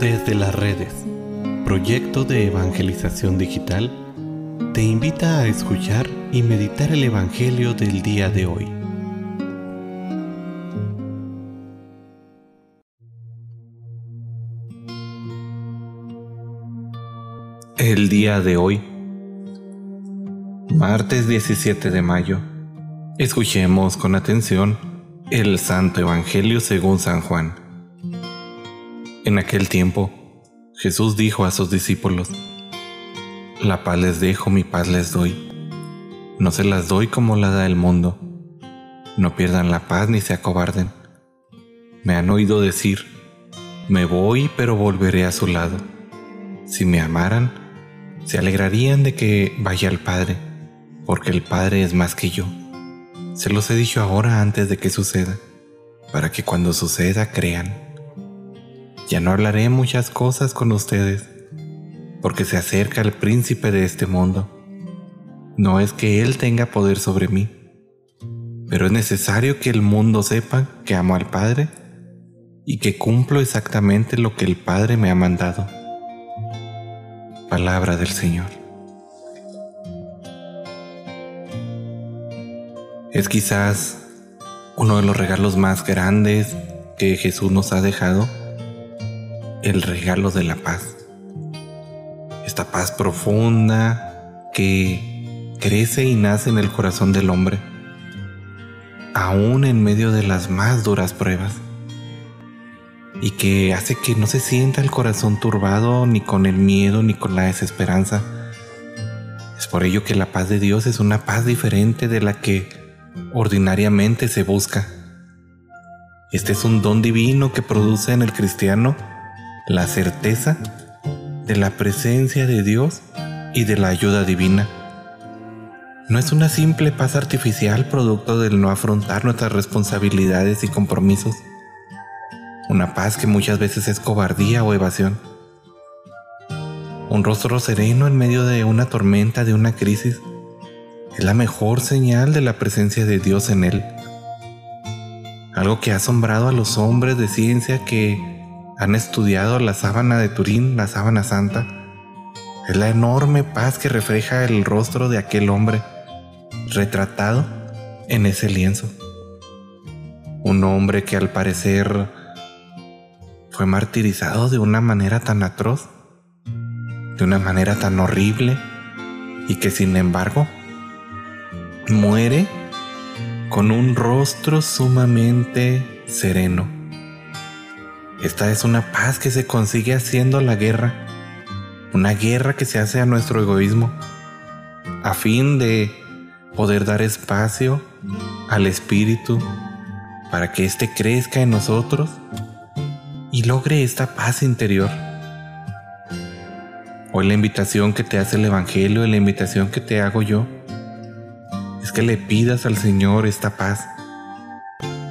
Desde las redes, proyecto de evangelización digital, te invita a escuchar y meditar el Evangelio del día de hoy. El día de hoy, martes 17 de mayo, escuchemos con atención el Santo Evangelio según San Juan. En aquel tiempo, Jesús dijo a sus discípulos, La paz les dejo, mi paz les doy. No se las doy como la da el mundo. No pierdan la paz ni se acobarden. Me han oído decir, me voy pero volveré a su lado. Si me amaran, se alegrarían de que vaya al Padre, porque el Padre es más que yo. Se los he dicho ahora antes de que suceda, para que cuando suceda crean. Ya no hablaré muchas cosas con ustedes, porque se acerca el príncipe de este mundo. No es que él tenga poder sobre mí, pero es necesario que el mundo sepa que amo al Padre y que cumplo exactamente lo que el Padre me ha mandado. Palabra del Señor. Es quizás uno de los regalos más grandes que Jesús nos ha dejado el regalo de la paz. Esta paz profunda que crece y nace en el corazón del hombre, aún en medio de las más duras pruebas, y que hace que no se sienta el corazón turbado ni con el miedo ni con la desesperanza. Es por ello que la paz de Dios es una paz diferente de la que ordinariamente se busca. Este es un don divino que produce en el cristiano la certeza de la presencia de Dios y de la ayuda divina. No es una simple paz artificial producto del no afrontar nuestras responsabilidades y compromisos. Una paz que muchas veces es cobardía o evasión. Un rostro sereno en medio de una tormenta, de una crisis, es la mejor señal de la presencia de Dios en él. Algo que ha asombrado a los hombres de ciencia que han estudiado la sábana de Turín, la sábana santa, es la enorme paz que refleja el rostro de aquel hombre retratado en ese lienzo. Un hombre que al parecer fue martirizado de una manera tan atroz, de una manera tan horrible, y que sin embargo muere con un rostro sumamente sereno esta es una paz que se consigue haciendo la guerra, una guerra que se hace a nuestro egoísmo, a fin de poder dar espacio al Espíritu para que éste crezca en nosotros y logre esta paz interior. Hoy la invitación que te hace el Evangelio y la invitación que te hago yo es que le pidas al Señor esta paz,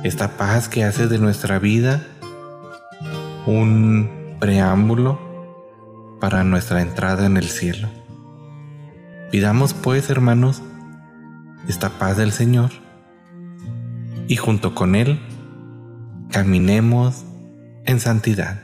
esta paz que hace de nuestra vida un preámbulo para nuestra entrada en el cielo. Pidamos pues, hermanos, esta paz del Señor y junto con Él caminemos en santidad.